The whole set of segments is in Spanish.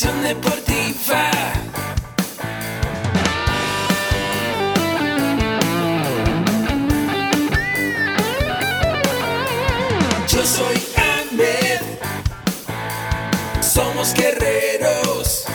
Pasión deportiva. Yo soy Ahmed. Somos guerreros.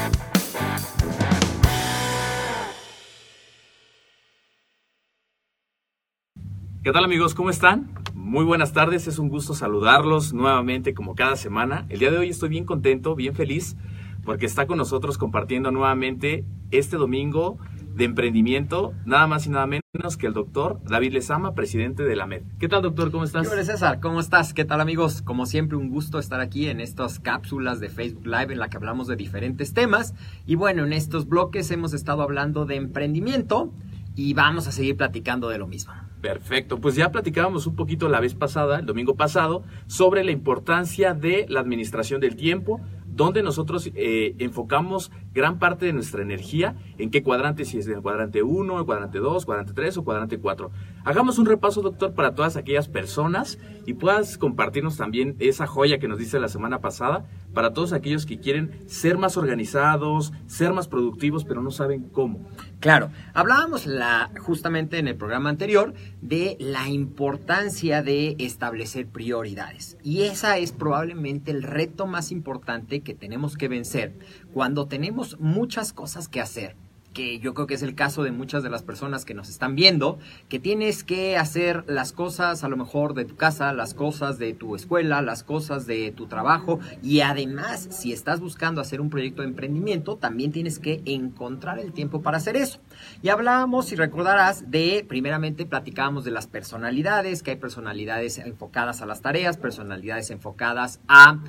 ¿Qué tal amigos? ¿Cómo están? Muy buenas tardes, es un gusto saludarlos nuevamente como cada semana. El día de hoy estoy bien contento, bien feliz, porque está con nosotros compartiendo nuevamente este domingo de emprendimiento, nada más y nada menos que el doctor David Lezama, presidente de la MED. ¿Qué tal doctor? ¿Cómo estás? Hola César, ¿cómo estás? ¿Qué tal amigos? Como siempre, un gusto estar aquí en estas cápsulas de Facebook Live en la que hablamos de diferentes temas. Y bueno, en estos bloques hemos estado hablando de emprendimiento y vamos a seguir platicando de lo mismo. Perfecto, pues ya platicábamos un poquito la vez pasada, el domingo pasado, sobre la importancia de la administración del tiempo, donde nosotros eh, enfocamos gran parte de nuestra energía en qué cuadrante, si es en el cuadrante 1, el cuadrante 2, cuadrante 3 o cuadrante 4. Hagamos un repaso, doctor, para todas aquellas personas y puedas compartirnos también esa joya que nos dice la semana pasada para todos aquellos que quieren ser más organizados, ser más productivos, pero no saben cómo. Claro, hablábamos justamente en el programa anterior de la importancia de establecer prioridades. Y esa es probablemente el reto más importante que tenemos que vencer cuando tenemos muchas cosas que hacer que yo creo que es el caso de muchas de las personas que nos están viendo, que tienes que hacer las cosas a lo mejor de tu casa, las cosas de tu escuela, las cosas de tu trabajo y además si estás buscando hacer un proyecto de emprendimiento, también tienes que encontrar el tiempo para hacer eso. Y hablábamos, si recordarás, de, primeramente platicábamos de las personalidades, que hay personalidades enfocadas a las tareas, personalidades enfocadas a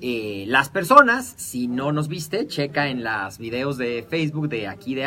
eh, las personas. Si no nos viste, checa en los videos de Facebook de aquí de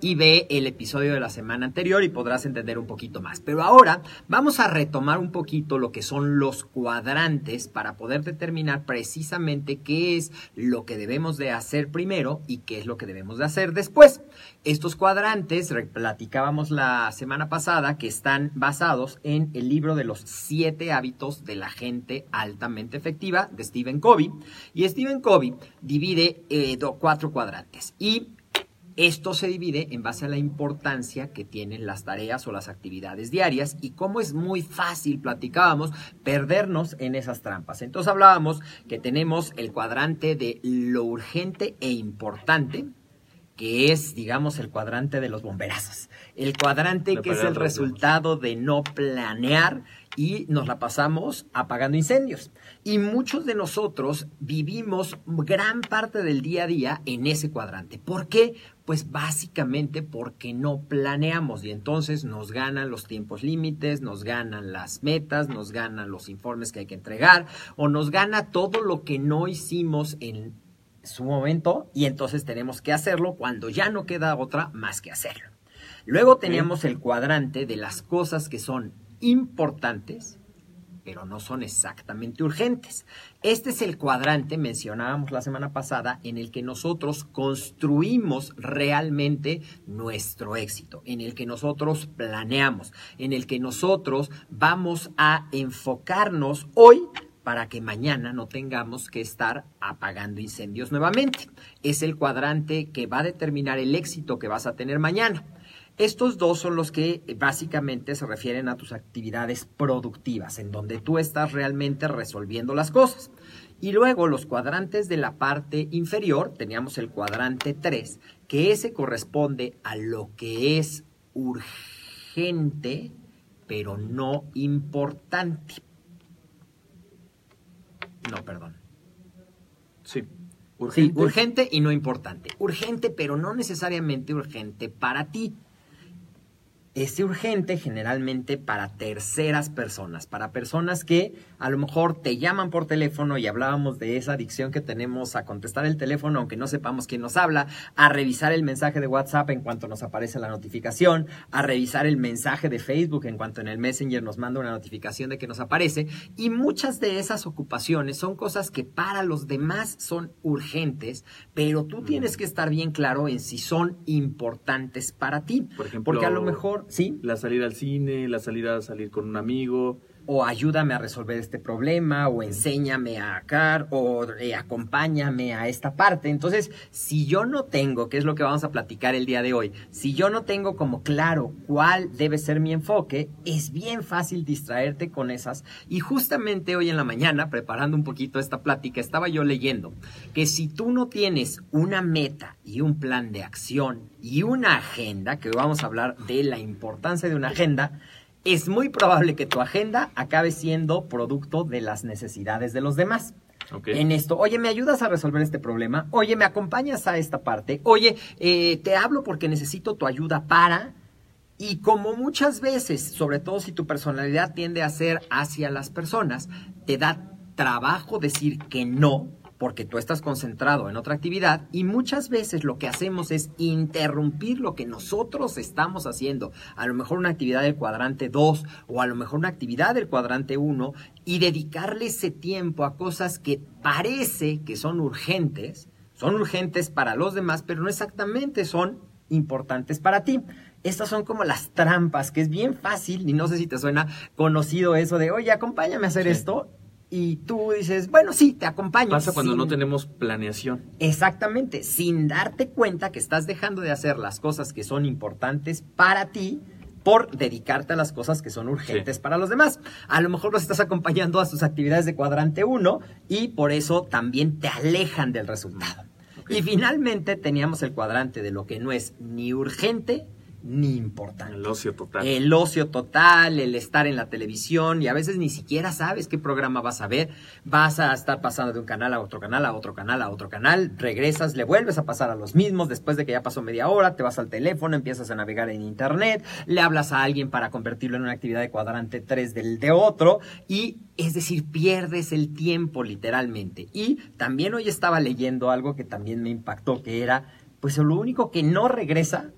y ve el episodio de la semana anterior y podrás entender un poquito más. Pero ahora vamos a retomar un poquito lo que son los cuadrantes para poder determinar precisamente qué es lo que debemos de hacer primero y qué es lo que debemos de hacer después. Estos cuadrantes, platicábamos la semana pasada, que están basados en el libro de los siete hábitos de la gente altamente efectiva de Stephen Covey. Y Stephen Covey divide eh, cuatro cuadrantes. Y esto se divide en base a la importancia que tienen las tareas o las actividades diarias y cómo es muy fácil, platicábamos, perdernos en esas trampas. Entonces hablábamos que tenemos el cuadrante de lo urgente e importante, que es, digamos, el cuadrante de los bomberazos. El cuadrante que es el resultado de no planear y nos la pasamos apagando incendios. Y muchos de nosotros vivimos gran parte del día a día en ese cuadrante. ¿Por qué? Pues básicamente porque no planeamos y entonces nos ganan los tiempos límites, nos ganan las metas, nos ganan los informes que hay que entregar o nos gana todo lo que no hicimos en su momento y entonces tenemos que hacerlo cuando ya no queda otra más que hacerlo. Luego teníamos el cuadrante de las cosas que son importantes, pero no son exactamente urgentes. Este es el cuadrante, mencionábamos la semana pasada, en el que nosotros construimos realmente nuestro éxito, en el que nosotros planeamos, en el que nosotros vamos a enfocarnos hoy para que mañana no tengamos que estar apagando incendios nuevamente. Es el cuadrante que va a determinar el éxito que vas a tener mañana. Estos dos son los que básicamente se refieren a tus actividades productivas, en donde tú estás realmente resolviendo las cosas. Y luego los cuadrantes de la parte inferior, teníamos el cuadrante 3, que ese corresponde a lo que es urgente, pero no importante. No, perdón. Sí. Urgente. Sí, urgente y no importante. Urgente, pero no necesariamente urgente para ti es urgente generalmente para terceras personas, para personas que a lo mejor te llaman por teléfono y hablábamos de esa adicción que tenemos a contestar el teléfono aunque no sepamos quién nos habla, a revisar el mensaje de WhatsApp en cuanto nos aparece la notificación, a revisar el mensaje de Facebook en cuanto en el Messenger nos manda una notificación de que nos aparece. Y muchas de esas ocupaciones son cosas que para los demás son urgentes, pero tú tienes que estar bien claro en si son importantes para ti, Por ejemplo, porque a lo mejor ¿Sí? La salida al cine, la salida a salir con un amigo, o ayúdame a resolver este problema, o enséñame a acá, o eh, acompáñame a esta parte. Entonces, si yo no tengo, que es lo que vamos a platicar el día de hoy, si yo no tengo como claro cuál debe ser mi enfoque, es bien fácil distraerte con esas. Y justamente hoy en la mañana, preparando un poquito esta plática, estaba yo leyendo que si tú no tienes una meta y un plan de acción y una agenda, que hoy vamos a hablar de la importancia de una agenda, es muy probable que tu agenda acabe siendo producto de las necesidades de los demás. En esto, oye, ¿me ayudas a resolver este problema? Oye, ¿me acompañas a esta parte? Oye, eh, te hablo porque necesito tu ayuda para... Y como muchas veces, sobre todo si tu personalidad tiende a ser hacia las personas, te da trabajo decir que no, porque tú estás concentrado en otra actividad y muchas veces lo que hacemos es interrumpir lo que nosotros estamos haciendo, a lo mejor una actividad del cuadrante 2 o a lo mejor una actividad del cuadrante 1 y dedicarle ese tiempo a cosas que parece que son urgentes, son urgentes para los demás, pero no exactamente son importantes para ti. Estas son como las trampas, que es bien fácil, y no sé si te suena conocido eso de, oye, acompáñame a hacer Sí. esto, y tú dices, bueno, sí, te acompaño. Pasa cuando sin- no tenemos planeación. Exactamente, sin darte cuenta que estás dejando de hacer las cosas que son importantes para ti por dedicarte a las cosas que son urgentes Sí. para los demás. A lo mejor los estás acompañando a sus actividades de cuadrante 1 y por eso también te alejan del resultado. Y finalmente teníamos el cuadrante de lo que no es ni urgente ni importante. El ocio total. El ocio total, el estar en la televisión y a veces ni siquiera sabes qué programa vas a ver. Vas a estar pasando de un canal a otro canal, a otro canal, a otro canal, regresas, le vuelves a pasar a los mismos después de que ya pasó media hora, te vas al teléfono, empiezas a navegar en internet, le hablas a alguien para convertirlo en una actividad de cuadrante 3 del de otro y es decir, pierdes el tiempo literalmente. Y también hoy estaba leyendo algo que también me impactó, que era, pues lo único que no regresa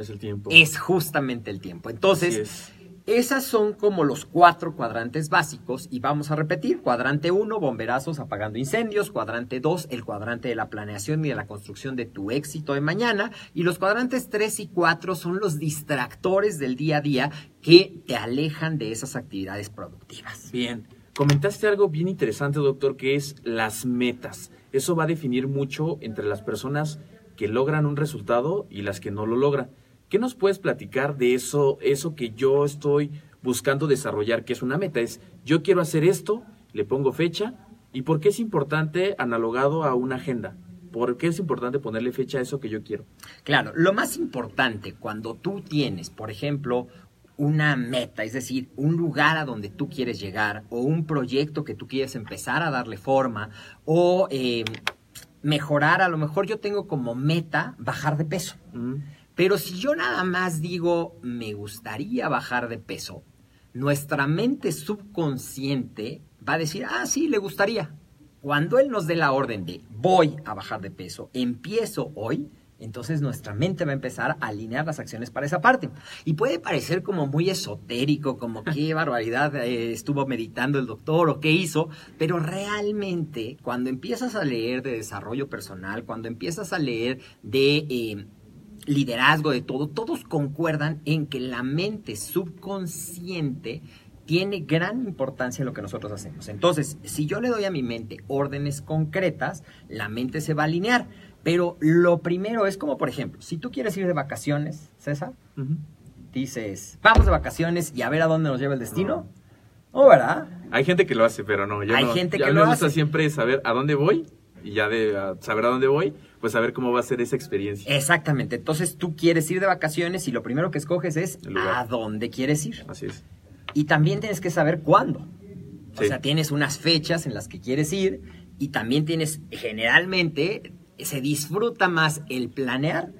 es el tiempo. es justamente el tiempo. Entonces, esas son como los cuatro cuadrantes básicos y vamos a repetir. Cuadrante 1, bomberazos apagando incendios. Cuadrante 2, el cuadrante de la planeación y de la construcción de tu éxito de mañana. Y los cuadrantes 3 y 4 son los distractores del día a día que te alejan de esas actividades productivas. Bien. Comentaste algo bien interesante, doctor, que es las metas. Eso va a definir mucho entre las personas que logran un resultado y las que no lo logran. ¿Qué nos puedes platicar de eso, eso que yo estoy buscando desarrollar, que es una meta? Es, yo quiero hacer esto, le pongo fecha, ¿y por qué es importante analogado a una agenda? ¿Por qué es importante ponerle fecha a eso que yo quiero? Claro, lo más importante cuando tú tienes, por ejemplo, una meta, es decir, un lugar a donde tú quieres llegar o un proyecto que tú quieres empezar a darle forma o eh, mejorar, a lo mejor yo tengo como meta bajar de peso. Mm, Pero si yo nada más digo, me gustaría bajar de peso, nuestra mente subconsciente va a decir, ah, sí, le gustaría. Cuando él nos dé la orden de voy a bajar de peso, empiezo hoy, entonces nuestra mente va a empezar a alinear las acciones para esa parte. Y puede parecer como muy esotérico, como qué barbaridad eh, estuvo meditando el doctor o qué hizo, pero realmente cuando empiezas a leer de desarrollo personal, cuando empiezas a leer de... eh, liderazgo, de todo, todos concuerdan en que la mente subconsciente tiene gran importancia en lo que nosotros hacemos. Entonces, si yo le doy a mi mente órdenes concretas, la mente se va a alinear. Pero lo primero es como, por ejemplo, si tú quieres ir de vacaciones, César, ujú. dices, vamos de vacaciones y a ver a dónde nos lleva el destino. ¿No, verdad? Hay gente que lo hace, pero no. Yo Hay no. gente que me lo gusta hace. siempre saber a dónde voy y ya de saber a dónde voy, pues saber cómo va a ser esa experiencia. Exactamente. Entonces tú quieres ir de vacaciones y lo primero que escoges es a dónde quieres ir. Así es. Y también tienes que saber cuándo. O Sí. sea, tienes unas fechas en las que quieres ir y también tienes, generalmente, se disfruta más el planear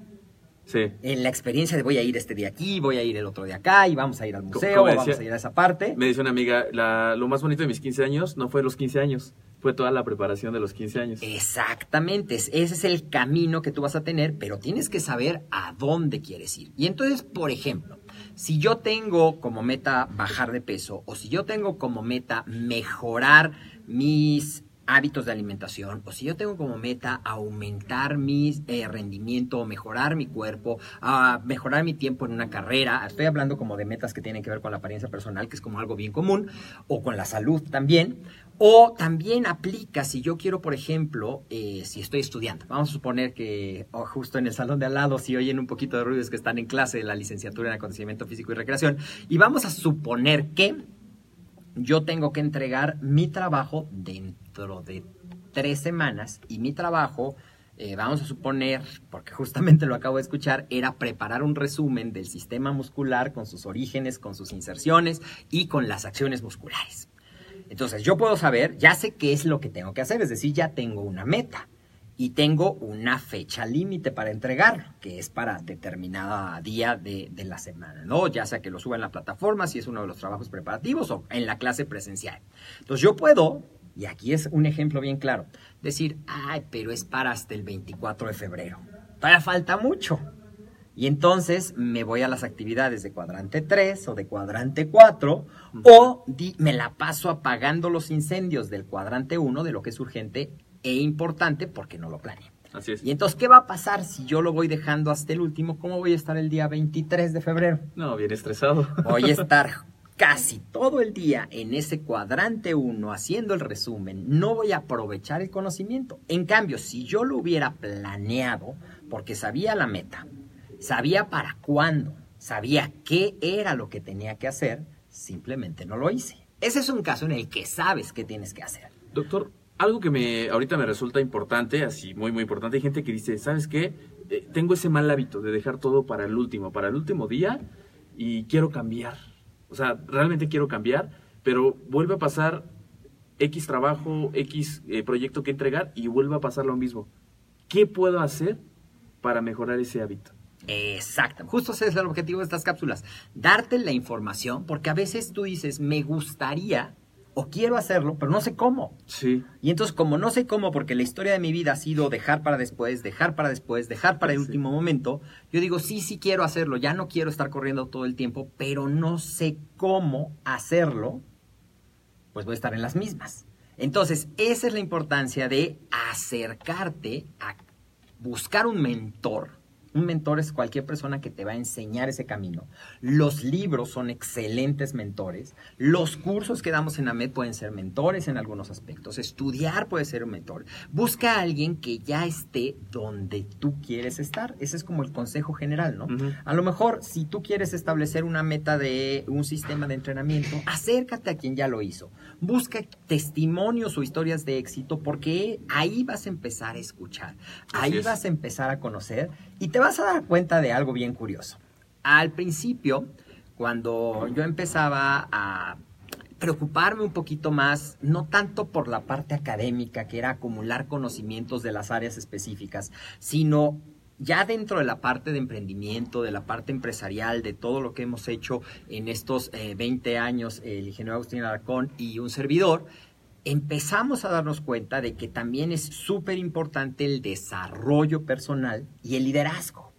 Sí. en la experiencia de voy a ir este día aquí, voy a ir el otro de acá y vamos a ir al museo, o vamos a ir a esa parte. Me dice una amiga, la- lo más bonito de mis 15 años no fue los 15 años, fue toda la preparación de los 15 años. Exactamente, es- ese es el camino que tú vas a tener, pero tienes que saber a dónde quieres ir. Y entonces, por ejemplo, si yo tengo como meta bajar de peso o si yo tengo como meta mejorar mis hábitos de alimentación, o si yo tengo como meta aumentar mi eh, rendimiento, mejorar mi cuerpo, a mejorar mi tiempo en una carrera, estoy hablando como de metas que tienen que ver con la apariencia personal, que es como algo bien común, o con la salud también, o también aplica si yo quiero, por ejemplo, eh, si estoy estudiando. Vamos a suponer que justo en el salón de al lado, si oyen un poquito de ruidos que están en clase de la licenciatura en acondicionamiento físico y recreación, y vamos a suponer que yo tengo que entregar mi trabajo dentro de tres semanas y mi trabajo, eh, vamos a suponer, porque justamente lo acabo de escuchar, era preparar un resumen del sistema muscular con sus orígenes, con sus inserciones y con las acciones musculares. Entonces yo puedo saber, ya sé qué es lo que tengo que hacer, es decir, ya tengo una meta y tengo una fecha límite para entregarlo, que es para determinada día de, de, la semana, ¿no? Ya sea que lo suba en la plataforma, si es uno de los trabajos preparativos o en la clase presencial. Entonces yo puedo, y aquí es un ejemplo bien claro, decir, ay, pero es para hasta el 24 de febrero. Todavía falta mucho. Y entonces me voy a las actividades de cuadrante 3 o de cuadrante 4 o di, me la paso apagando los incendios del cuadrante 1 de lo que es urgente e importante porque no lo planeé. Así es. Y entonces, ¿qué va a pasar si yo lo voy dejando hasta el último? ¿Cómo voy a estar el día 23 de febrero? No, bien estresado. Voy a estar casi todo el día en ese cuadrante 1 haciendo el resumen. No voy a aprovechar el conocimiento. En cambio, si yo lo hubiera planeado, porque sabía la meta, sabía para cuándo, sabía qué era lo que tenía que hacer, simplemente no lo hice. Ese es un caso en el que sabes qué tienes que hacer. Doctor, algo que me ahorita me resulta importante, así muy muy importante, hay gente que dice, ¿sabes qué? Eh, tengo ese mal hábito de dejar todo para el último, para el último día y quiero cambiar. O sea, realmente quiero cambiar, pero vuelve a pasar X trabajo, X eh, proyecto que entregar y vuelve a pasar lo mismo. ¿Qué puedo hacer para mejorar ese hábito? Exacto, justo ese es el objetivo de estas cápsulas, darte la información, porque a veces tú dices, me gustaría o quiero hacerlo, pero no sé cómo. Sí. Y entonces, como no sé cómo, porque la historia de mi vida ha sido dejar para después, dejar para después, dejar para el Sí. último momento, yo digo, sí, sí quiero hacerlo, ya no quiero estar corriendo todo el tiempo, pero no sé cómo hacerlo, pues voy a estar en las mismas. Entonces, esa es la importancia de acercarte a buscar un mentor. Un mentor es cualquier persona que te va a enseñar ese camino. Los libros son excelentes mentores. Los cursos que damos en AMED pueden ser mentores en algunos aspectos. Estudiar puede ser un mentor. Busca a alguien que ya esté donde tú quieres estar. Ese es como el consejo general, ¿no? A lo mejor, si tú quieres establecer una meta de un sistema de entrenamiento, acércate a quien ya lo hizo. Busca testimonios o historias de éxito porque ahí vas a empezar a escuchar. Ahí es. vas a empezar a conocer y te vas a dar cuenta de algo bien curioso. Al principio, cuando yo empezaba a preocuparme un poquito más, no tanto por la parte académica, que era acumular conocimientos de las áreas específicas, sino ya dentro de la parte de emprendimiento, de la parte empresarial, de todo lo que hemos hecho en estos eh, 20 años, el ingeniero Agustín Alarcón y un servidor, empezamos a darnos cuenta de que también es súper importante el desarrollo personal y el liderazgo.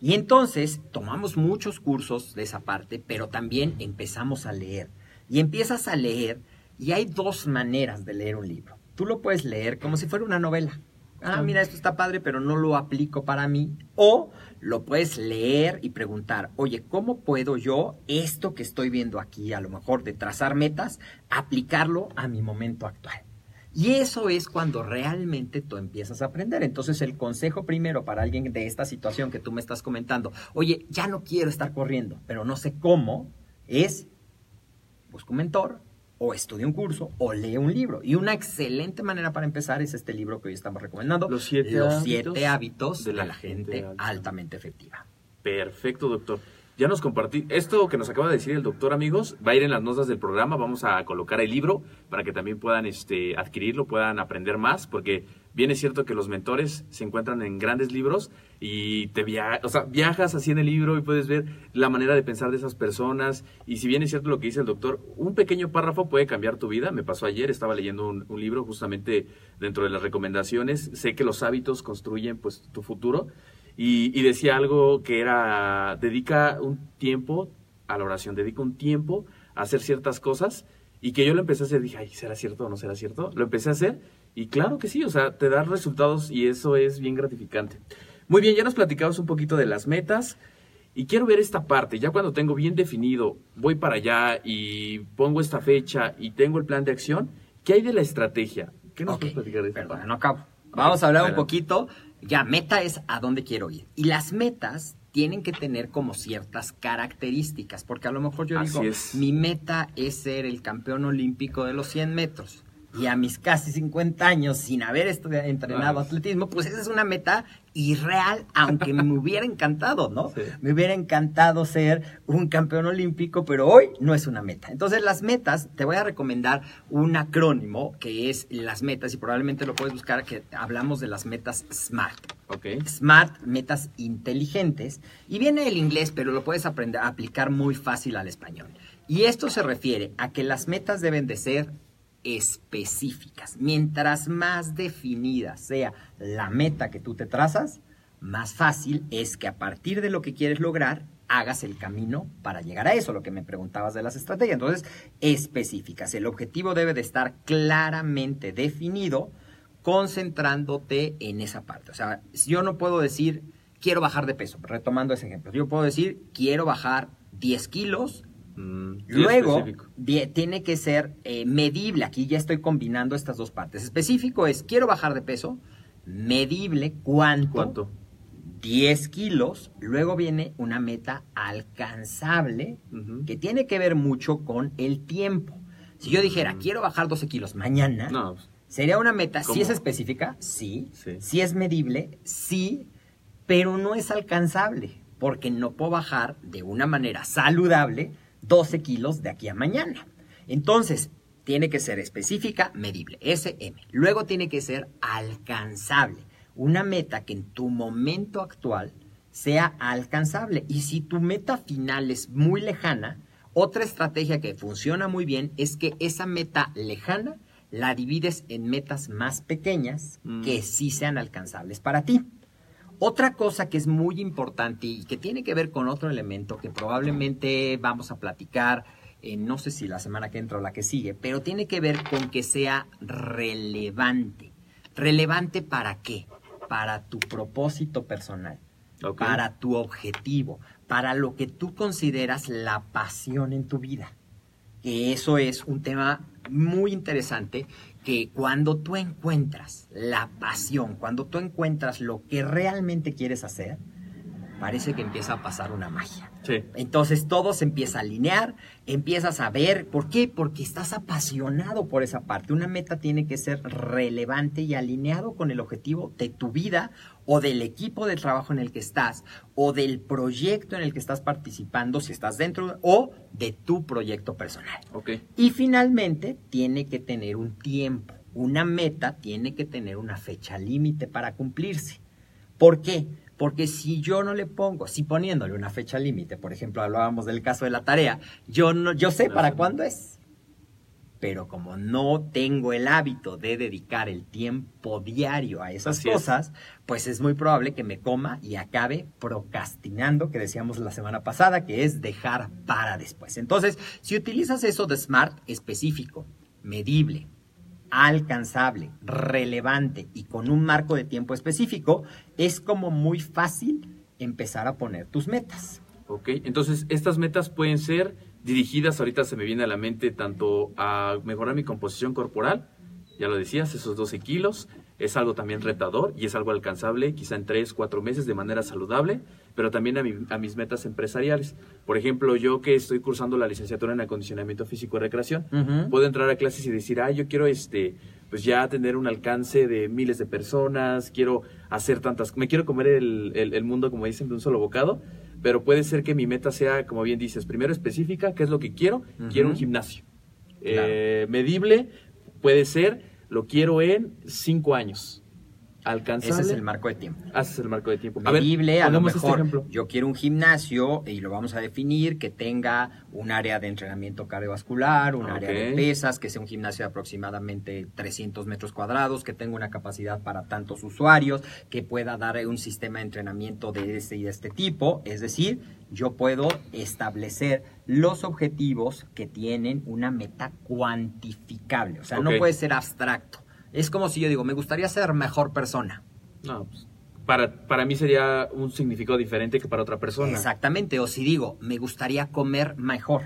Y entonces tomamos muchos cursos de esa parte, pero también empezamos a leer. Y empiezas a leer y hay dos maneras de leer un libro. Tú lo puedes leer como si fuera una novela. Ah, mira, esto está padre, pero no lo aplico para mí. O lo puedes leer y preguntar, oye, ¿cómo puedo yo esto que estoy viendo aquí, a lo mejor de trazar metas, aplicarlo a mi momento actual? Y eso es cuando realmente tú empiezas a aprender. Entonces el consejo primero para alguien de esta situación que tú me estás comentando, oye, ya no quiero estar corriendo, pero no sé cómo, es busca mentor o estudia un curso o lee un libro. Y una excelente manera para empezar es este libro que hoy estamos recomendando, Los siete Los hábitos siete hábitos de la la, gente altamente efectiva. Perfecto, doctor. Ya nos compartí. Esto que nos acaba de decir el doctor, amigos, va a ir en las notas del programa. Vamos a colocar el libro para que también puedan este, adquirirlo, puedan aprender más, porque bien es cierto que los mentores se encuentran en grandes libros y te via o sea, viajas así en el libro y puedes ver la manera de pensar de esas personas. Y si bien es cierto lo que dice el doctor, un pequeño párrafo puede cambiar tu vida. Me pasó ayer, estaba leyendo un, libro justamente dentro de las recomendaciones. Sé que los hábitos construyen pues tu futuro. Y, decía algo que era, dedica un tiempo a la oración, dedica un tiempo a hacer ciertas cosas y que yo lo empecé a hacer, dije, ¿será cierto o no será cierto? Lo empecé a hacer Y claro que sí, o sea, te da resultados y eso es bien gratificante. Muy bien, ya nos platicamos un poquito de las metas y quiero ver esta parte, ya cuando tengo bien definido, voy para allá y pongo esta fecha y tengo el plan de acción, ¿qué hay de la estrategia? ¿Qué nos puedes platicar de esta perdona, parte? no acabo. Vamos a hablar un poquito. Ya, meta es a dónde quiero ir. Y las metas tienen que tener como ciertas características, porque a lo mejor yo Así digo, es. mi meta es ser el campeón olímpico de los 100 metros. Y a mis casi 50 años, sin haber entrenado atletismo, pues esa es una meta irreal, aunque me hubiera encantado, ¿no? Sí. Me hubiera encantado ser un campeón olímpico, pero hoy no es una meta. Entonces, las metas, te voy a recomendar un acrónimo que es las metas, y probablemente lo puedes buscar, que hablamos de las metas SMART. Ok, SMART, metas inteligentes, y viene el inglés, pero lo puedes aprender a aplicar muy fácil al español. Y esto se refiere a que las metas deben de ser específicas. Mientras más definida sea la meta que tú te trazas, más fácil es que a partir de lo que quieres lograr, hagas el camino para llegar a eso, lo que me preguntabas de las estrategias. Entonces, específicas. El objetivo debe de estar claramente definido, concentrándote en esa parte. O sea, yo no puedo decir, quiero bajar de peso, retomando ese ejemplo. Yo puedo decir, quiero bajar 10 kilos, Mm, Luego, die- tiene que ser eh, medible. Aquí ya estoy combinando estas dos partes. Específico es, quiero bajar de peso. Medible, ¿cuánto? ¿Cuánto? 10 kilos. Luego viene una meta alcanzable que tiene que ver mucho con el tiempo. Si yo dijera, quiero bajar 12 kilos mañana, No, sería una meta, si es específica, sí. Sí. Si es medible, sí, pero no es alcanzable, porque no puedo bajar de una manera saludable 12 kilos de aquí a mañana. Entonces, tiene que ser específica, medible, SM. Luego tiene que ser alcanzable, una meta que en tu momento actual sea alcanzable. Y si tu meta final es muy lejana, otra estrategia que funciona muy bien es que esa meta lejana la divides en metas más pequeñas Mm. que sí sean alcanzables para ti. Otra cosa que es muy importante y que tiene que ver con otro elemento que probablemente vamos a platicar, eh, no sé si la semana que entra o la que sigue, pero tiene que ver con que sea relevante. ¿Relevante para qué? Para tu propósito personal, ok. para tu objetivo, para lo que tú consideras la pasión en tu vida. Que eso es un tema muy interesante que cuando tú encuentras la pasión, cuando tú encuentras lo que realmente quieres hacer, parece que empieza a pasar una magia. Sí. Entonces todo se empieza a alinear, empiezas a ver, ¿por qué? Porque estás apasionado por esa parte. Una meta tiene que ser relevante y alineado con el objetivo de tu vida o del equipo de trabajo en el que estás o del proyecto en el que estás participando, si estás dentro, o de tu proyecto personal. Ok. Y finalmente tiene que tener un tiempo. Una meta tiene que tener una fecha límite para cumplirse. ¿Por qué? Porque si yo no le pongo, si poniéndole una fecha límite, por ejemplo, hablábamos del caso de la tarea, yo no, yo sé para cuándo es. Pero como no tengo el hábito de dedicar el tiempo diario a esas Así es. cosas, pues es muy probable que me coma y acabe procrastinando, que decíamos la semana pasada, que es dejar para después. Entonces, si utilizas eso de SMART específico, medible, alcanzable, relevante y con un marco de tiempo específico, es como muy fácil empezar a poner tus metas. Ok, entonces estas metas pueden ser dirigidas, ahorita se me viene a la mente, tanto a mejorar mi composición corporal, ya lo decías, esos 12 kilos, es algo también retador y es algo alcanzable quizá en 3, 4 meses de manera saludable, pero también a, mi- a mis metas empresariales. Por ejemplo, yo que estoy cursando la licenciatura en acondicionamiento físico y recreación, puedo entrar a clases y decir, ah, yo quiero este, pues ya tener un alcance de miles de personas, quiero hacer tantas, me quiero comer el, el- el mundo, como dicen, de un solo bocado, pero puede ser que mi meta sea, como bien dices, primero específica, qué es lo que quiero, quiero un gimnasio. Claro. Eh, medible puede ser, lo quiero en cinco años. Alcanzable. Ese es el marco de tiempo. Haces el marco de tiempo. A ver, a, lo este mejor yo quiero un gimnasio y lo vamos a definir que tenga un área de entrenamiento cardiovascular, un área de pesas, que sea un gimnasio de aproximadamente 300 metros cuadrados, que tenga una capacidad para tantos usuarios, que pueda dar un sistema de entrenamiento de este y de este tipo. Es decir, yo puedo establecer los objetivos que tienen una meta cuantificable. O sea, no puede ser abstracto. Es como si yo digo, me gustaría ser mejor persona. No, pues, para, para mí sería un significado diferente que para otra persona. Exactamente. O si digo, me gustaría comer mejor.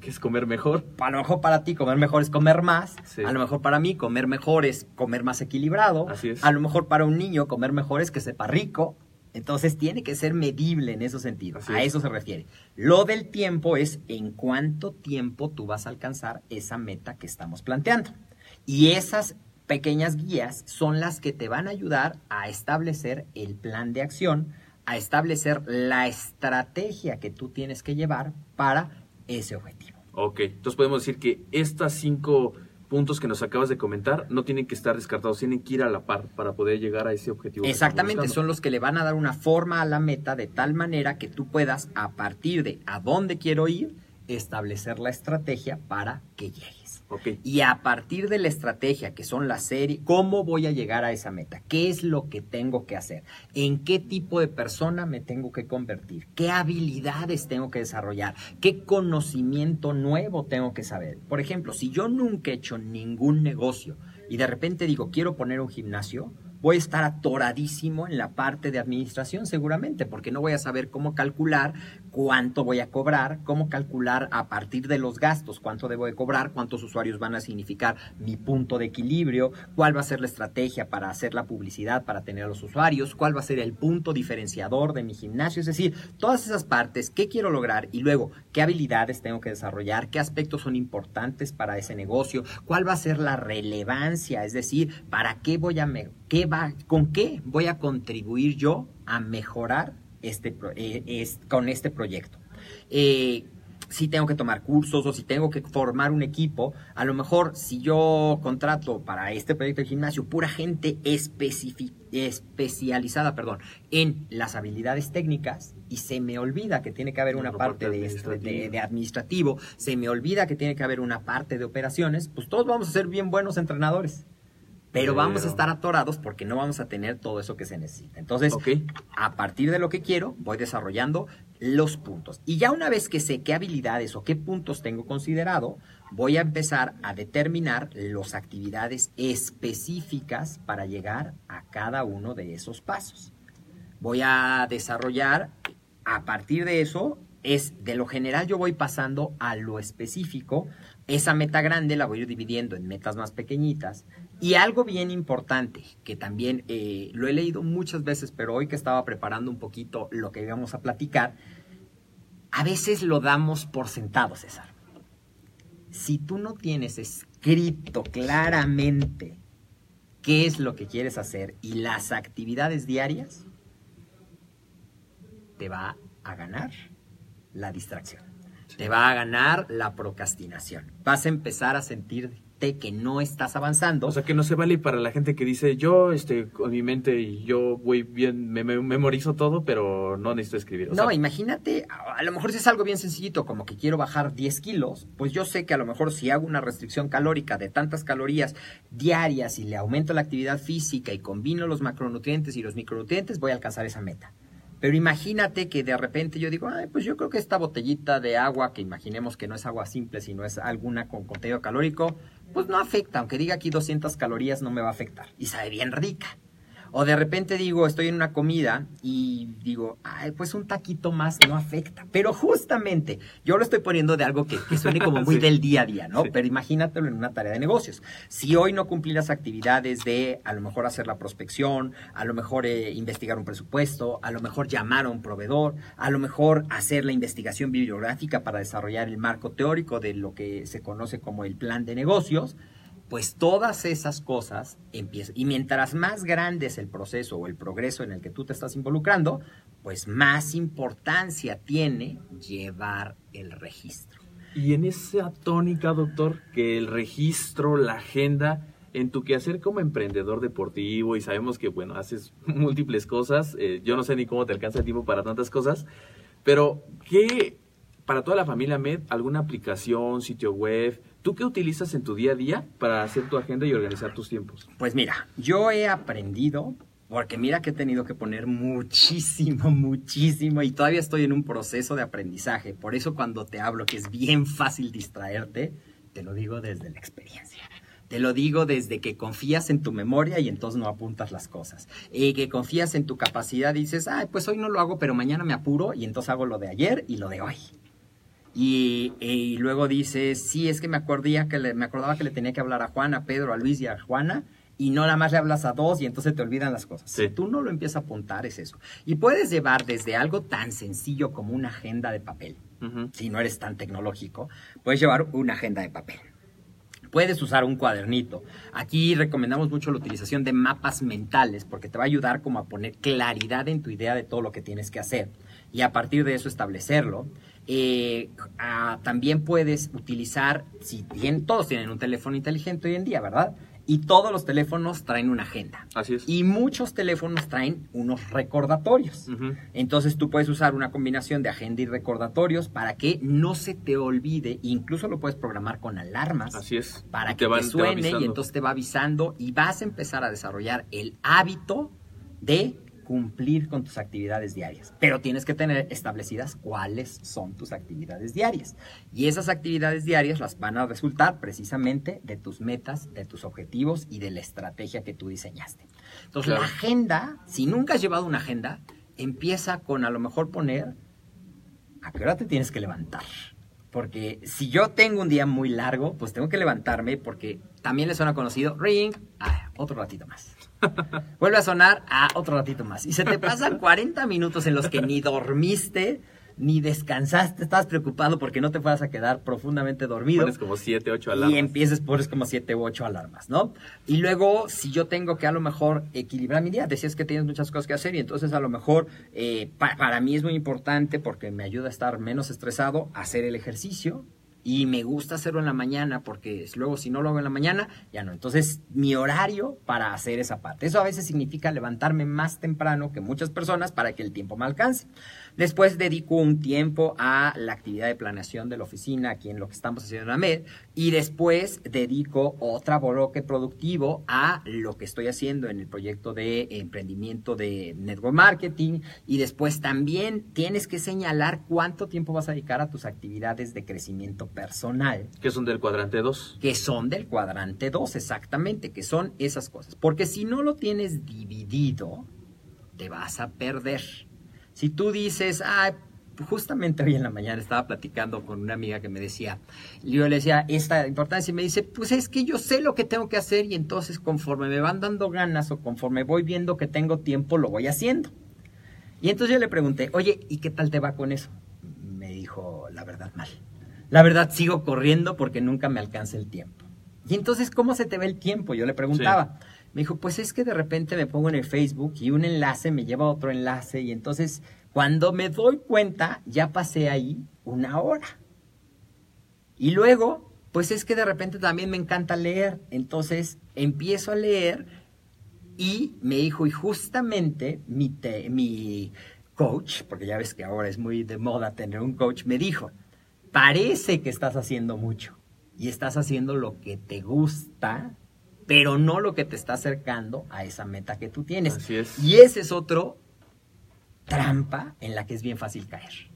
Que es comer mejor. A lo mejor para ti comer mejor es comer más. Sí. A lo mejor para mí comer mejor es comer más equilibrado. Así es. A lo mejor para un niño comer mejor es que sepa rico. Entonces tiene que ser medible en esos sentidos. Así a es. eso se refiere. Lo del tiempo es en cuánto tiempo tú vas a alcanzar esa meta que estamos planteando. Y esas pequeñas guías son las que te van a ayudar a establecer el plan de acción, a establecer la estrategia que tú tienes que llevar para ese objetivo. Ok, entonces podemos decir que estas cinco puntos que nos acabas de comentar no tienen que estar descartados, tienen que ir a la par para poder llegar a ese objetivo. Exactamente, son los que le van a dar una forma a la meta de tal manera que tú puedas, a partir de a dónde quiero ir, establecer la estrategia para que llegues. Y a partir de la estrategia, que son la serie, ¿cómo voy a llegar a esa meta? ¿Qué es lo que tengo que hacer? ¿En qué tipo de persona me tengo que convertir? ¿Qué habilidades tengo que desarrollar? ¿Qué conocimiento nuevo tengo que saber? Por ejemplo, si yo nunca he hecho ningún negocio y de repente digo, quiero poner un gimnasio, voy a estar atoradísimo en la parte de administración seguramente, porque no voy a saber cómo calcular cuánto voy a cobrar, cómo calcular a partir de los gastos, cuánto debo de cobrar, cuántos usuarios van a significar mi punto de equilibrio, cuál va a ser la estrategia para hacer la publicidad, para tener a los usuarios, cuál va a ser el punto diferenciador de mi gimnasio, es decir, todas esas partes, qué quiero lograr y luego qué habilidades tengo que desarrollar, qué aspectos son importantes para ese negocio, cuál va a ser la relevancia, es decir, para qué voy a qué va, con qué voy a contribuir yo a mejorar este eh, es- con este proyecto. Eh, si tengo que tomar cursos o si tengo que formar un equipo, a lo mejor si yo contrato para este proyecto de gimnasio pura gente especializada perdón, en las habilidades técnicas y se me olvida que tiene que haber una Una parte parte de, de- de administrativo, se me olvida que tiene que haber una parte de operaciones, pues todos vamos a ser bien buenos entrenadores. Pero vamos a estar atorados porque no vamos a tener todo eso que se necesita. Entonces, a partir de lo que quiero, voy desarrollando los puntos. Y ya una vez que sé qué habilidades o qué puntos tengo considerado, voy a empezar a determinar las actividades específicas para llegar a cada uno de esos pasos. Voy a desarrollar, a partir de eso, es de lo general yo voy pasando a lo específico. Esa meta grande la voy a ir dividiendo en metas más pequeñitas. Y algo bien importante, que también eh, lo he leído muchas veces, pero hoy que estaba preparando un poquito lo que íbamos a platicar, a veces lo damos por sentado, César. Si tú no tienes escrito claramente qué es lo que quieres hacer y las actividades diarias, te va a ganar la distracción. Te va a ganar la procrastinación. Vas a empezar a sentirte que no estás avanzando. O sea que no se vale para la gente que dice yo este con mi mente y yo voy bien, me, me- memorizo todo, pero no necesito escribir. O no, sea, imagínate, a a lo mejor si es algo bien sencillito, como que quiero bajar 10 kilos, pues yo sé que a lo mejor si hago una restricción calórica de tantas calorías diarias y le aumento la actividad física y combino los macronutrientes y los micronutrientes, voy a alcanzar esa meta. Pero imagínate que de repente yo digo, Ay, pues yo creo que esta botellita de agua, que imaginemos que no es agua simple, sino es alguna con contenido calórico, pues no afecta, aunque diga aquí 200 calorías no me va a afectar. Y sabe bien rica. O de repente digo, estoy en una comida y digo, ay, pues un taquito más no afecta. Pero justamente, yo lo estoy poniendo de algo que, que suene como muy Sí. del día a día, ¿no? Sí. Pero imagínatelo en una tarea de negocios. Si hoy no cumplí las actividades de a lo mejor hacer la prospección, a lo mejor eh, investigar un presupuesto, a lo mejor llamar a un proveedor, a lo mejor hacer la investigación bibliográfica para desarrollar el marco teórico de lo que se conoce como el plan de negocios, pues todas esas cosas empiezan. Y mientras más grande es el proceso o el progreso en el que tú te estás involucrando, pues más importancia tiene llevar el registro. Y en esa tónica, doctor, que el registro, la agenda, en tu quehacer como emprendedor deportivo, y sabemos que, bueno, haces múltiples cosas, eh, yo no sé ni cómo te alcanza el tiempo para tantas cosas, pero ¿qué, para toda la familia Med, alguna aplicación, sitio web, tú qué utilizas en tu día a día para hacer tu agenda y organizar tus tiempos? Pues mira, yo he aprendido, porque mira que he tenido que poner muchísimo, muchísimo, y todavía estoy en un proceso de aprendizaje. Por eso cuando te hablo que es bien fácil distraerte, te lo digo desde la experiencia. Te lo digo desde que confías en tu memoria y entonces no apuntas las cosas. Eh, que confías en tu capacidad y dices, ay, pues hoy no lo hago, pero mañana me apuro y entonces hago lo de ayer y lo de hoy. Y, y luego dices, sí, es que me, acordía que le- me acordaba que le tenía que hablar a Juan, a Pedro, a Luis y a Juana, y no nada más le hablas a dos y entonces te olvidan las cosas. Sí. Si tú no lo empiezas a apuntar, es eso. Y puedes llevar desde algo tan sencillo como una agenda de papel, si no eres tan tecnológico, puedes llevar una agenda de papel. Puedes usar un cuadernito. Aquí recomendamos mucho la utilización de mapas mentales porque te va a ayudar como a poner claridad en tu idea de todo lo que tienes que hacer y a partir de eso establecerlo. Eh, también puedes utilizar, si bien todos tienen un teléfono inteligente hoy en día, ¿verdad? Y todos los teléfonos traen una agenda. Así es. Y muchos teléfonos traen unos recordatorios. Entonces tú puedes usar una combinación de agenda y recordatorios para que no se te olvide. Incluso lo puedes programar con alarmas Así es. para Y que te, van- suene y entonces te va avisando y vas a empezar a desarrollar el hábito de cumplir con tus actividades diarias. Pero tienes que tener establecidas cuáles son tus actividades diarias. Y esas actividades diarias las van a resultar precisamente de tus metas, de tus objetivos y de la estrategia que tú diseñaste. Entonces Claro. la agenda, si nunca has llevado una agenda, empieza con a lo mejor poner a qué hora te tienes que levantar. Porque si yo tengo un día muy largo, pues tengo que levantarme porque también le suena conocido, ring, ah, otro ratito más. Vuelve a sonar, ah, otro ratito más. Y se te pasan 40 minutos en los que ni dormiste, ni descansaste, estabas preocupado porque no te fueras a quedar profundamente dormido. Pones como siete, ocho alarmas. Y empiezas, pones como siete u ocho alarmas, ¿no? Y luego, si yo tengo que a lo mejor equilibrar mi día, decías que tienes muchas cosas que hacer y entonces a lo mejor eh, pa- para mí es muy importante porque me ayuda a estar menos estresado, hacer el ejercicio. Y me gusta hacerlo en la mañana porque luego si no lo hago en la mañana, ya no. Entonces, mi horario para hacer esa parte. Eso a veces significa levantarme más temprano que muchas personas para que el tiempo me alcance. Después dedico un tiempo a la actividad de planeación de la oficina, aquí en lo que estamos haciendo en la MED, y después dedico otra bloque productivo a lo que estoy haciendo en el proyecto de emprendimiento de network marketing, y después también tienes que señalar cuánto tiempo vas a dedicar a tus actividades de crecimiento personal Que son del cuadrante 2. que son del cuadrante 2, exactamente, que son esas cosas. Porque si no lo tienes dividido, te vas a perder. Si tú dices, ah, justamente hoy en la mañana estaba platicando con una amiga que me decía, yo le decía esta importancia y me dice, pues es que yo sé lo que tengo que hacer y entonces conforme me van dando ganas o conforme voy viendo que tengo tiempo, lo voy haciendo. Y entonces yo le pregunté, oye, ¿y qué tal te va con eso? Me dijo, la verdad, mal. La verdad, sigo corriendo porque nunca me alcanza el tiempo. Y entonces, ¿cómo se te ve el tiempo? Yo le preguntaba. Me dijo, pues es que de repente me pongo en el Facebook y un enlace me lleva a otro enlace y entonces cuando me doy cuenta ya pasé ahí una hora. Y luego, pues es que de repente también me encanta leer. Entonces empiezo a leer y me dijo, y justamente mi, mi coach, porque ya ves que ahora es muy de moda tener un coach, me dijo, parece que estás haciendo mucho y estás haciendo lo que te gusta, pero no lo que te está acercando a esa meta que tú tienes. Así es. Y ese es otro trampa en la que es bien fácil caer.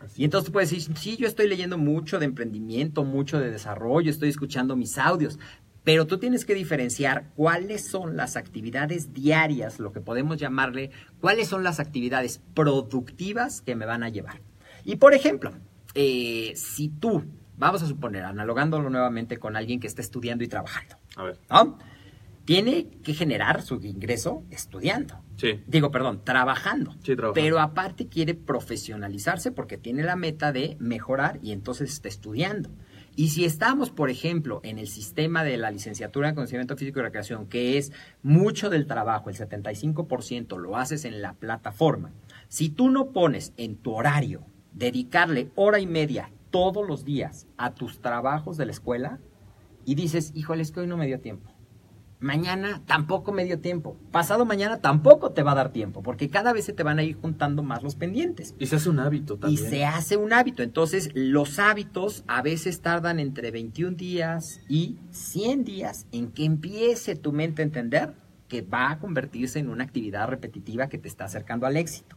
Así Y entonces tú puedes decir, sí, yo estoy leyendo mucho de emprendimiento, mucho de desarrollo, estoy escuchando mis audios, pero tú tienes que diferenciar cuáles son las actividades diarias, lo que podemos llamarle, cuáles son las actividades productivas que me van a llevar. Y por ejemplo, eh, si tú, vamos a suponer, analogándolo nuevamente con alguien que está estudiando y trabajando, A ver. ¿no? Tiene que generar su ingreso estudiando. Sí. Digo, perdón, trabajando. Sí, trabajando. Pero aparte quiere profesionalizarse porque tiene la meta de mejorar y entonces está estudiando. Y si estamos, por ejemplo, en el sistema de la licenciatura en conocimiento físico y recreación, que es mucho del trabajo, el 75% lo haces en la plataforma, si tú no pones en tu horario dedicarle hora y media todos los días a tus trabajos de la escuela y dices, híjole, es que hoy no me dio tiempo. Mañana tampoco me dio tiempo. Pasado mañana tampoco te va a dar tiempo, porque cada vez se te van a ir juntando más los pendientes. Y se hace un hábito Y también. se hace un hábito. Entonces, los hábitos a veces tardan entre 21 días y 100 días en que empiece tu mente a entender que va a convertirse en una actividad repetitiva que te está acercando al éxito.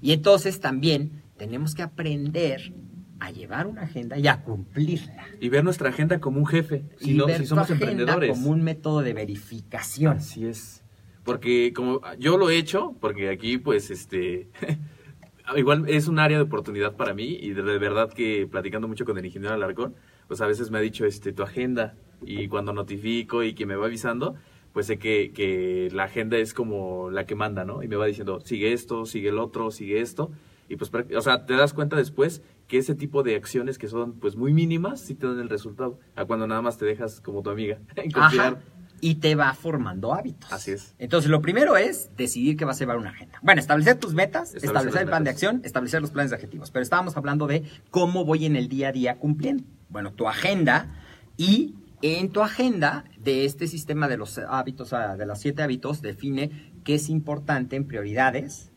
Y entonces también tenemos que aprender a llevar una agenda y a cumplirla. Y ver nuestra agenda como un jefe, si, y no- ver si tu somos agenda emprendedores. como un método de verificación. Así es. Porque como yo lo he hecho, porque aquí pues este igual es un área de oportunidad para mí y de, de verdad que platicando mucho con el ingeniero Alarcón, pues a veces me ha dicho este tu agenda y cuando notifico y que me va avisando, pues sé que, que la agenda es como la que manda, ¿no? Y me va diciendo, sigue esto, sigue el otro, sigue esto. Y pues, o sea, te das cuenta después que ese tipo de acciones que son pues muy mínimas sí te dan el resultado. A cuando nada más te dejas como tu amiga en confiar. Ajá. Y te va formando hábitos. Así es. Entonces, lo primero es decidir que vas a llevar una agenda. Bueno, establecer tus metas, Establecer establecer, el plan de acción, establecer los planes de objetivos. Pero estábamos hablando de cómo voy en el día a día cumpliendo. Bueno, tu agenda y en tu agenda de este sistema de los hábitos, de los siete hábitos, define qué es importante en prioridades,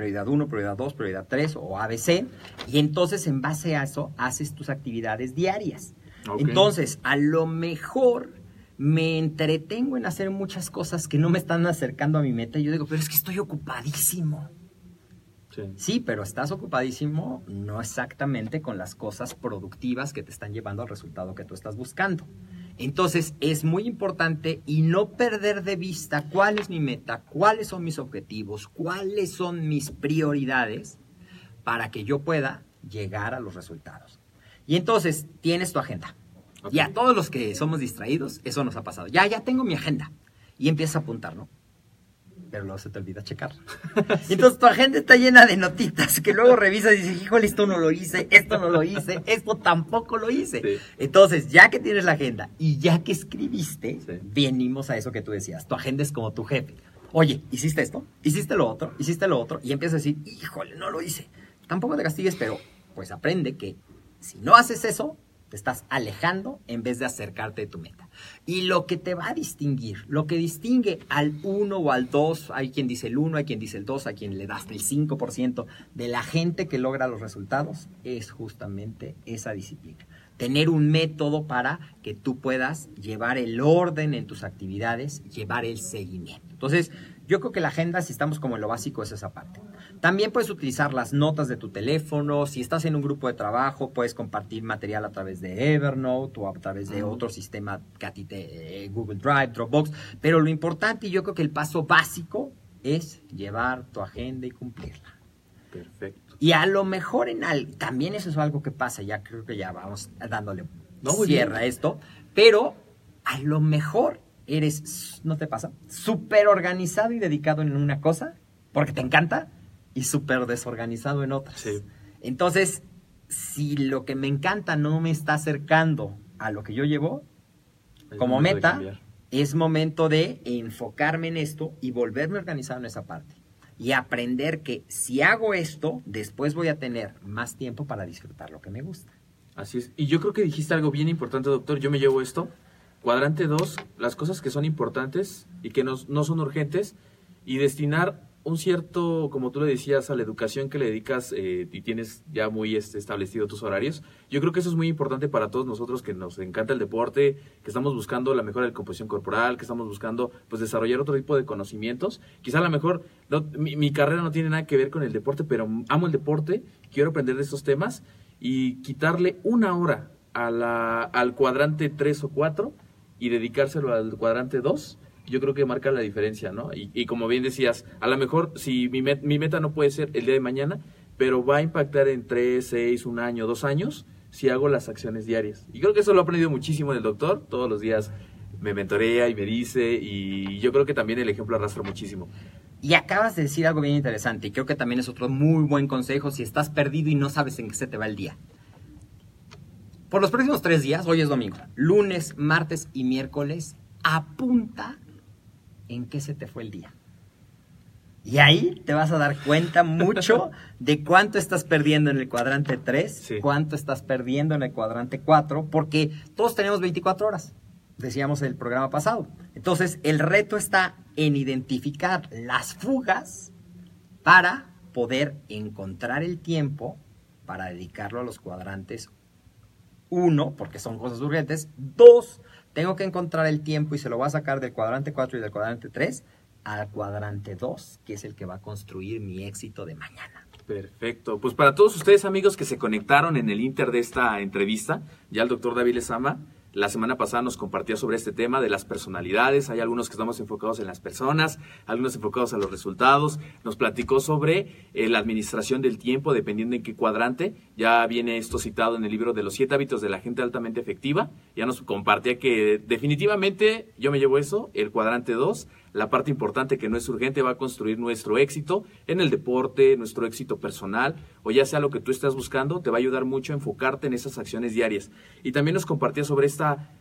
prioridad 1, prioridad 2, prioridad 3 o ABC, y entonces en base a eso haces tus actividades diarias. Entonces, a lo mejor me entretengo en hacer muchas cosas que no me están acercando a mi meta y yo digo, pero es que estoy ocupadísimo. Sí. Sí, pero estás ocupadísimo no exactamente con las cosas productivas que te están llevando al resultado que tú estás buscando. Entonces es muy importante y no perder de vista cuál es mi meta, cuáles son mis objetivos, cuáles son mis prioridades para que yo pueda llegar a los resultados. Y entonces tienes tu agenda. Y a todos los que somos distraídos, eso nos ha pasado. Ya, ya tengo mi agenda. Y empiezas a apuntar, ¿no? Pero luego se te olvida checar. Entonces tu agenda está llena de notitas que luego revisas y dices, híjole, esto no lo hice, esto no lo hice, esto tampoco lo hice. Sí. Entonces, ya que tienes la agenda y ya que escribiste, Sí. venimos a eso que tú decías. Tu agenda es como tu jefe. Oye, ¿hiciste esto? ¿Hiciste lo otro? ¿Hiciste lo otro? Y empiezas a decir, híjole, no lo hice. Tampoco te castigues, pero pues aprende que si no haces eso, te estás alejando en vez de acercarte de tu meta. Y lo que te va a distinguir, lo que distingue al 1 o al 2, hay quien dice el 1, hay quien dice el 2, hay quien le das el 5% de la gente que logra los resultados, es justamente esa disciplina. Tener un método para que tú puedas llevar el orden en tus actividades, llevar el seguimiento. Entonces, yo creo que la agenda, si estamos como en lo básico, es esa parte. También puedes utilizar las notas de tu teléfono. Si estás en un grupo de trabajo, puedes compartir material a través de Evernote o a través de otro sistema que a ti te, eh, Google Drive, Dropbox. Pero lo importante, y yo creo que el paso básico, es llevar tu agenda y cumplirla. Perfecto. Y a lo mejor en al, también eso es algo que pasa, ya creo que ya vamos dándole No, muy cierre a bien. esto, pero a lo mejor eres, ¿no te pasa? Súper organizado y dedicado en una cosa, porque te encanta, y súper desorganizado en otras. Sí. Entonces, si lo que me encanta no me está acercando a lo que yo llevo, Es como meta, es momento de enfocarme en esto y volverme organizado en esa parte. Y aprender que si hago esto, después voy a tener más tiempo para disfrutar lo que me gusta. Así es. Y yo creo que dijiste algo bien importante, doctor. Yo me llevo esto. Cuadrante 2, las cosas que son importantes y que no, no son urgentes y destinar un cierto, como tú le decías, a la educación que le dedicas eh, y tienes ya muy establecido tus horarios. Yo creo que eso es muy importante para todos nosotros que nos encanta el deporte, que estamos buscando la mejora de la composición corporal, que estamos buscando pues desarrollar otro tipo de conocimientos. Quizá a lo mejor no- mi, mi carrera no tiene nada que ver con el deporte, pero amo el deporte, quiero aprender de estos temas y quitarle una hora a al cuadrante 3 o 4 y dedicárselo al cuadrante 2, yo creo que marca la diferencia, ¿no? Y, como bien decías, a lo mejor si mi meta no puede ser el día de mañana, pero va a impactar en 3, 6, un año, dos años, si hago las acciones diarias. Y creo que eso lo he aprendido muchísimo del doctor, todos los días me mentorea y me dice, y yo creo que también el ejemplo arrastra muchísimo. Y acabas de decir algo bien interesante, y creo que también es otro muy buen consejo si estás perdido y no sabes en qué se te va el día. Por los próximos tres días, hoy es domingo, lunes, martes y miércoles, apunta en qué se te fue el día. Y ahí te vas a dar cuenta mucho de cuánto estás perdiendo en el cuadrante 3, Sí. cuánto estás perdiendo en el cuadrante 4, porque todos tenemos 24 horas, decíamos en el programa pasado. Entonces, el reto está en identificar las fugas para poder encontrar el tiempo para dedicarlo a los cuadrantes uno, porque son cosas urgentes. Dos, tengo que encontrar el tiempo y se lo voy a sacar del cuadrante 4 y del cuadrante 3 al cuadrante 2, que es el que va a construir mi éxito de mañana. Perfecto. Pues para todos ustedes, amigos, que se conectaron en el inter de esta entrevista, ya el doctor David Lezama la semana pasada nos compartía sobre este tema de las personalidades. Hay algunos que estamos enfocados en las personas, algunos enfocados a los resultados. Nos platicó sobre eh, la administración del tiempo, dependiendo en qué cuadrante. Ya viene esto citado en el libro de los siete hábitos de la gente altamente efectiva. Ya nos compartía que definitivamente yo me llevo eso, el cuadrante 2 la parte importante que no es urgente va a construir nuestro éxito en el deporte, nuestro éxito personal, o ya sea lo que tú estás buscando, te va a ayudar mucho a enfocarte en esas acciones diarias. Y también nos compartía sobre esta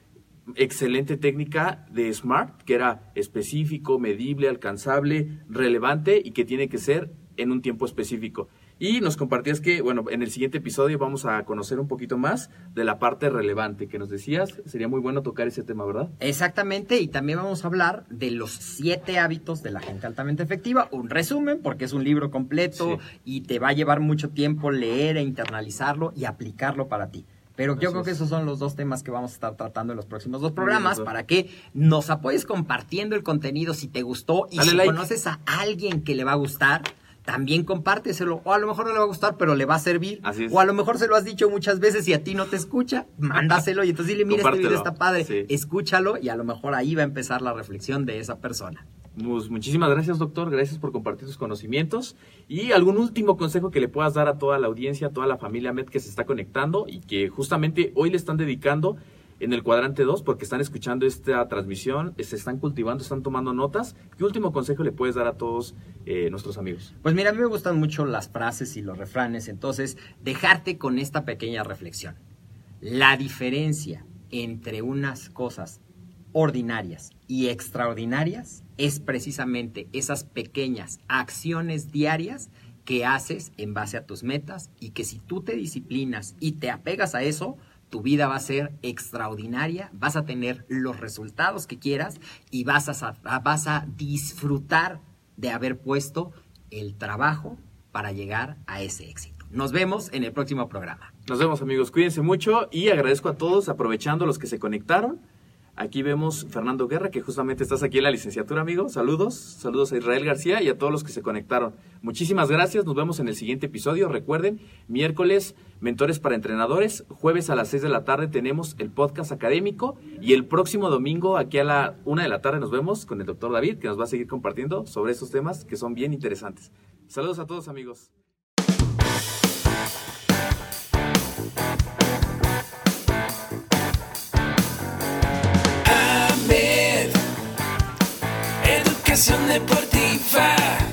excelente técnica de SMART, que era específico, medible, alcanzable, relevante y que tiene que ser en un tiempo específico. Y nos compartías que, bueno, en el siguiente episodio vamos a conocer un poquito más de la parte relevante que nos decías. Sería muy bueno tocar ese tema, ¿verdad? Exactamente, y también vamos a hablar de los siete hábitos de la gente altamente efectiva. Un resumen, porque es un libro completo y te va a llevar mucho tiempo leer e internalizarlo y aplicarlo para ti. Pero yo creo que esos son los dos temas que vamos a estar tratando en los próximos dos programas para que nos apoyes compartiendo el contenido si te gustó y si conoces a alguien que le va a gustar también compárteselo. O a lo mejor no le va a gustar, pero le va a servir. O a lo mejor se lo has dicho muchas veces y a ti no te escucha, mándaselo y entonces dile, mira, este video está padre, escúchalo y a lo mejor ahí va a empezar la reflexión de esa persona. Pues, muchísimas gracias, doctor. Gracias por compartir tus conocimientos. Y algún último consejo que le puedas dar a toda la audiencia, a toda la familia MED que se está conectando y que justamente hoy le están dedicando en el cuadrante 2 porque están escuchando esta transmisión, se están cultivando, están tomando notas. ¿Qué último consejo le puedes dar a todos eh, nuestros amigos? Pues mira, a mí me gustan mucho las frases y los refranes, entonces dejarte con esta pequeña reflexión. La diferencia entre unas cosas ordinarias y extraordinarias es precisamente esas pequeñas acciones diarias que haces en base a tus metas y que si tú te disciplinas y te apegas a eso, tu vida va a ser extraordinaria, vas a tener los resultados que quieras y vas a, vas a disfrutar de haber puesto el trabajo para llegar a ese éxito. Nos vemos en el próximo programa. Nos vemos amigos, cuídense mucho y agradezco a todos aprovechando los que se conectaron Aquí vemos Fernando Guerra, que justamente estás aquí en la licenciatura, amigo. Saludos, saludos a Israel García y a todos los que se conectaron. Muchísimas gracias, nos vemos en el siguiente episodio. Recuerden, miércoles, mentores para entrenadores. Jueves a las 6 de la tarde tenemos el podcast académico. Y el próximo domingo, aquí a la una de la tarde, nos vemos con el doctor David, que nos va a seguir compartiendo sobre esos temas que son bien interesantes. Saludos a todos, amigos. vacaciones deportivas.